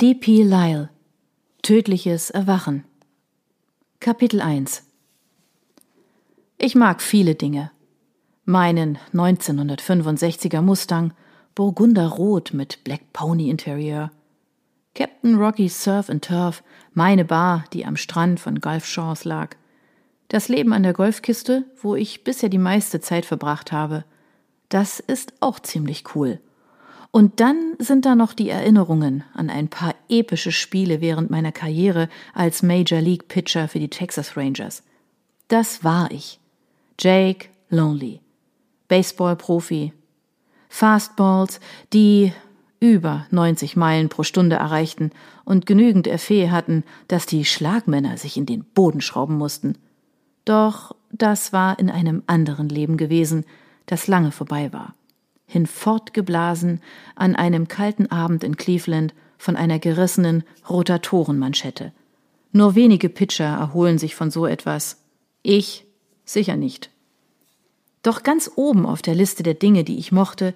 D.P. Lyle Tödliches Erwachen Kapitel 1 Ich mag viele Dinge. Meinen 1965er Mustang, Burgunderrot mit Black Pony Interieur. Captain Rocky's Surf and Turf, meine Bar, die am Strand von Gulf Shores lag. Das Leben an der Golfkiste, wo ich bisher die meiste Zeit verbracht habe. Das ist auch ziemlich cool. Und dann sind da noch die Erinnerungen an ein paar epische Spiele während meiner Karriere als Major League Pitcher für die Texas Rangers. Das war ich. Jake Lonely. Baseball-Profi. Fastballs, die über 90 Meilen pro Stunde erreichten und genügend Effet hatten, dass die Schlagmänner sich in den Boden schrauben mussten. Doch das war in einem anderen Leben gewesen, das lange vorbei war hinfortgeblasen an einem kalten Abend in Cleveland von einer gerissenen Rotatorenmanschette. Nur wenige Pitcher erholen sich von so etwas. Ich sicher nicht. Doch ganz oben auf der Liste der Dinge, die ich mochte,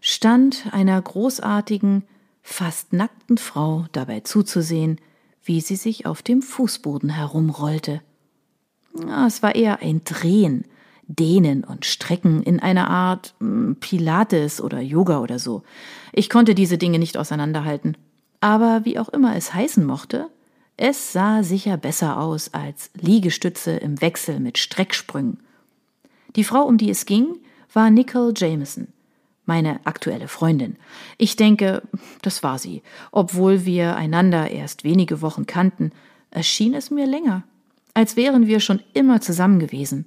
stand einer großartigen, fast nackten Frau dabei zuzusehen, wie sie sich auf dem Fußboden herumrollte. Es war eher ein Drehen, Dehnen und Strecken in einer Art hm, Pilates oder Yoga oder so. Ich konnte diese Dinge nicht auseinanderhalten. Aber wie auch immer es heißen mochte, es sah sicher besser aus als Liegestütze im Wechsel mit Strecksprüngen. Die Frau, um die es ging, war Nicole Jameson, meine aktuelle Freundin. Ich denke, das war sie. Obwohl wir einander erst wenige Wochen kannten, erschien es mir länger, als wären wir schon immer zusammen gewesen.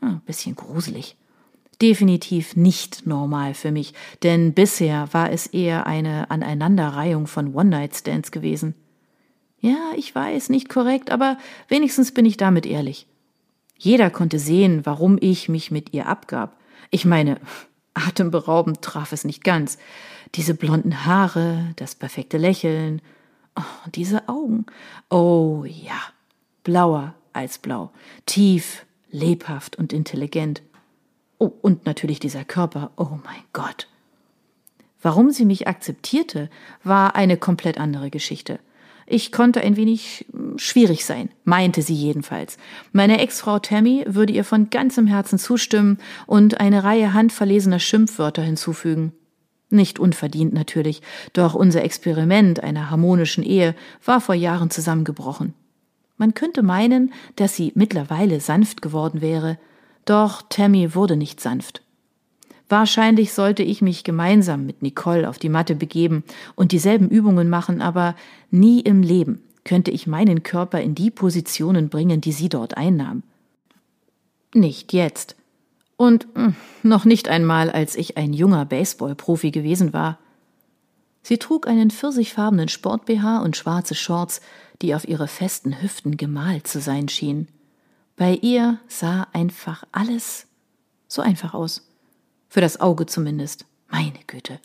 Ein ah, bisschen gruselig. Definitiv nicht normal für mich, denn bisher war es eher eine Aneinanderreihung von One-Night-Stands gewesen. Ja, ich weiß, nicht korrekt, aber wenigstens bin ich damit ehrlich. Jeder konnte sehen, warum ich mich mit ihr abgab. Ich meine, atemberaubend traf es nicht ganz. Diese blonden Haare, das perfekte Lächeln, oh, diese Augen. Oh ja, blauer als blau, tief, lebhaft und intelligent. Oh, und natürlich dieser Körper. Oh mein Gott. Warum sie mich akzeptierte, war eine komplett andere Geschichte. Ich konnte ein wenig hm, schwierig sein, meinte sie jedenfalls. Meine Ex-Frau Tammy würde ihr von ganzem Herzen zustimmen und eine Reihe handverlesener Schimpfwörter hinzufügen. Nicht unverdient natürlich, doch unser Experiment einer harmonischen Ehe war vor Jahren zusammengebrochen. Man könnte meinen, dass sie mittlerweile sanft geworden wäre, doch Tammy wurde nicht sanft. Wahrscheinlich sollte ich mich gemeinsam mit Nicole auf die Matte begeben und dieselben Übungen machen, aber nie im Leben könnte ich meinen Körper in die Positionen bringen, die sie dort einnahm. Nicht jetzt. Und hm, noch nicht einmal, als ich ein junger Baseballprofi gewesen war. Sie trug einen pfirsichfarbenen Sport-BH und schwarze Shorts, die auf ihre festen Hüften gemalt zu sein schien. Bei ihr sah einfach alles so einfach aus. Für das Auge zumindest. Meine Güte.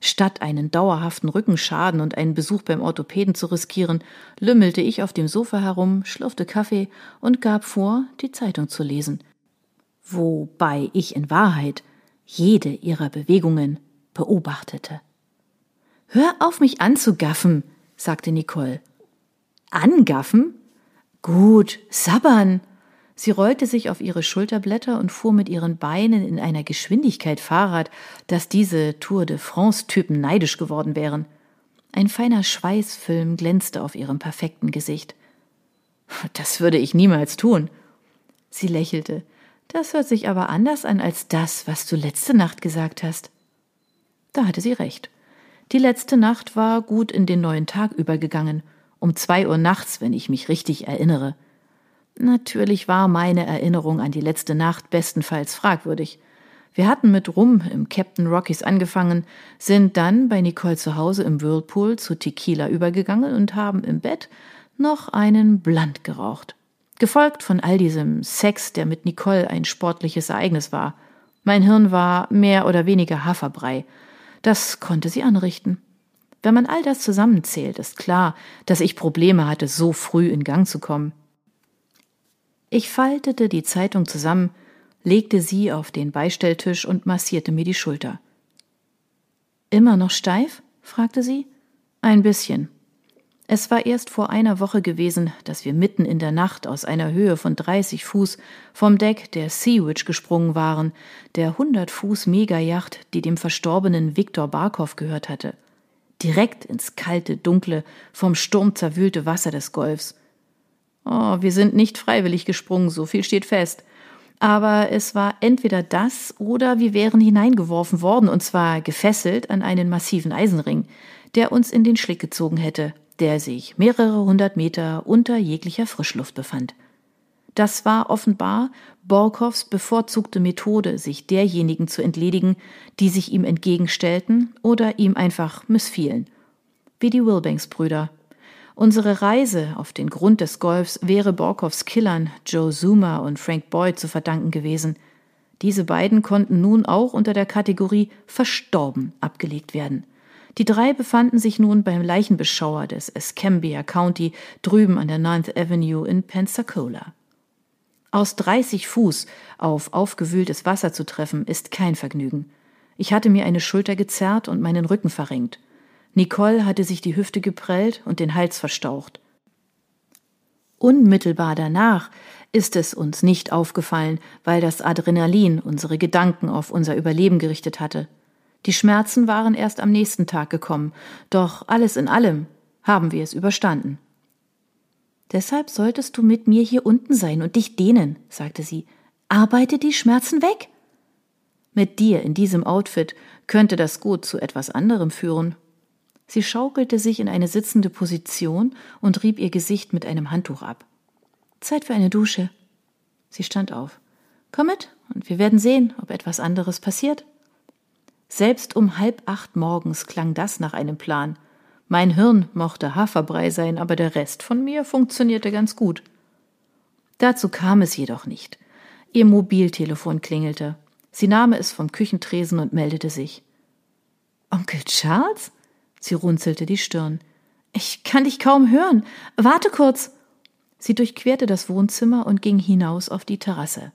Statt einen dauerhaften Rückenschaden und einen Besuch beim Orthopäden zu riskieren, lümmelte ich auf dem Sofa herum, schlürfte Kaffee und gab vor, die Zeitung zu lesen. Wobei ich in Wahrheit jede ihrer Bewegungen beobachtete. Hör auf, mich anzugaffen, sagte Nicole. Angaffen? Gut, sabbern. Sie rollte sich auf ihre Schulterblätter und fuhr mit ihren Beinen in einer Geschwindigkeit Fahrrad, dass diese Tour de France-Typen neidisch geworden wären. Ein feiner Schweißfilm glänzte auf ihrem perfekten Gesicht. Das würde ich niemals tun. Sie lächelte. Das hört sich aber anders an als das, was du letzte Nacht gesagt hast. Da hatte sie recht. Die letzte Nacht war gut in den neuen Tag übergegangen um zwei Uhr nachts, wenn ich mich richtig erinnere. Natürlich war meine Erinnerung an die letzte Nacht bestenfalls fragwürdig. Wir hatten mit Rum im Captain Rockies angefangen, sind dann bei Nicole zu Hause im Whirlpool zu Tequila übergegangen und haben im Bett noch einen Blunt geraucht. Gefolgt von all diesem Sex, der mit Nicole ein sportliches Ereignis war. Mein Hirn war mehr oder weniger Haferbrei. Das konnte sie anrichten. Wenn man all das zusammenzählt, ist klar, dass ich Probleme hatte, so früh in Gang zu kommen. Ich faltete die Zeitung zusammen, legte sie auf den Beistelltisch und massierte mir die Schulter. Immer noch steif? fragte sie. Ein bisschen. Es war erst vor einer Woche gewesen, dass wir mitten in der Nacht aus einer Höhe von 30 Fuß vom Deck der Sea-Witch gesprungen waren, der 100 Fuß Megayacht, die dem verstorbenen Viktor Barkov gehört hatte. Direkt ins kalte, dunkle, vom Sturm zerwühlte Wasser des Golfs. Oh, wir sind nicht freiwillig gesprungen, so viel steht fest. Aber es war entweder das oder wir wären hineingeworfen worden, und zwar gefesselt an einen massiven Eisenring, der uns in den Schlick gezogen hätte, der sich mehrere hundert Meter unter jeglicher Frischluft befand. Das war offenbar Borkows bevorzugte Methode, sich derjenigen zu entledigen, die sich ihm entgegenstellten oder ihm einfach missfielen. Wie die Wilbanks-Brüder. Unsere Reise auf den Grund des Golfs wäre Borkows Killern, Joe Zuma und Frank Boyd, zu verdanken gewesen. Diese beiden konnten nun auch unter der Kategorie verstorben abgelegt werden – die drei befanden sich nun beim Leichenbeschauer des Escambia County drüben an der Ninth Avenue in Pensacola. Aus 30 Fuß auf aufgewühltes Wasser zu treffen, ist kein Vergnügen. Ich hatte mir eine Schulter gezerrt und meinen Rücken verrenkt. Nicole hatte sich die Hüfte geprellt und den Hals verstaucht. Unmittelbar danach ist es uns nicht aufgefallen, weil das Adrenalin unsere Gedanken auf unser Überleben gerichtet hatte. Die Schmerzen waren erst am nächsten Tag gekommen, doch alles in allem haben wir es überstanden. Deshalb solltest du mit mir hier unten sein und dich dehnen, sagte sie. Arbeite die Schmerzen weg. Mit dir in diesem Outfit könnte das gut zu etwas anderem führen. Sie schaukelte sich in eine sitzende Position und rieb ihr Gesicht mit einem Handtuch ab. Zeit für eine Dusche. Sie stand auf. Komm mit, und wir werden sehen, ob etwas anderes passiert. Selbst um halb acht morgens klang das nach einem Plan. Mein Hirn mochte Haferbrei sein, aber der Rest von mir funktionierte ganz gut. Dazu kam es jedoch nicht. Ihr Mobiltelefon klingelte. Sie nahm es vom Küchentresen und meldete sich. Onkel Charles? Sie runzelte die Stirn. Ich kann dich kaum hören. Warte kurz. Sie durchquerte das Wohnzimmer und ging hinaus auf die Terrasse.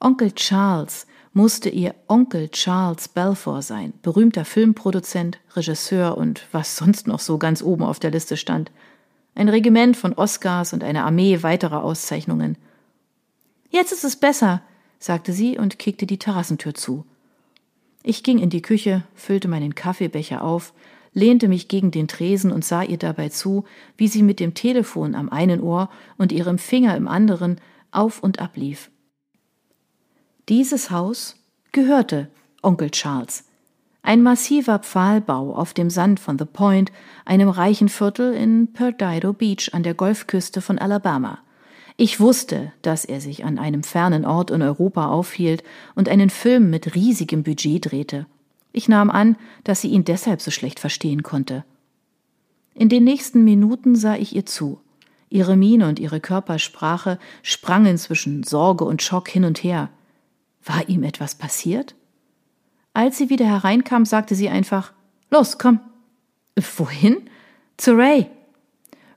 Onkel Charles, musste ihr Onkel Charles Balfour sein, berühmter Filmproduzent, Regisseur und was sonst noch so ganz oben auf der Liste stand. Ein Regiment von Oscars und eine Armee weiterer Auszeichnungen. Jetzt ist es besser, sagte sie und kickte die Terrassentür zu. Ich ging in die Küche, füllte meinen Kaffeebecher auf, lehnte mich gegen den Tresen und sah ihr dabei zu, wie sie mit dem Telefon am einen Ohr und ihrem Finger im anderen auf und ab lief. Dieses Haus gehörte Onkel Charles. Ein massiver Pfahlbau auf dem Sand von The Point, einem reichen Viertel in Perdido Beach an der Golfküste von Alabama. Ich wusste, dass er sich an einem fernen Ort in Europa aufhielt und einen Film mit riesigem Budget drehte. Ich nahm an, dass sie ihn deshalb so schlecht verstehen konnte. In den nächsten Minuten sah ich ihr zu. Ihre Miene und ihre Körpersprache sprangen zwischen Sorge und Schock hin und her. War ihm etwas passiert? Als sie wieder hereinkam, sagte sie einfach, Los, komm. Wohin? Zu Ray.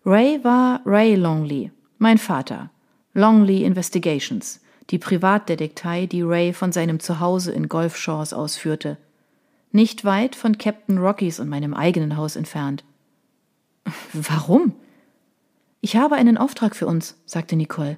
Ray war Ray Longley, mein Vater. Longley Investigations, die Privatdetektei, die Ray von seinem Zuhause in Gulf Shores ausführte. Nicht weit von Captain Rockies und meinem eigenen Haus entfernt. Warum? Ich habe einen Auftrag für uns, sagte Nicole.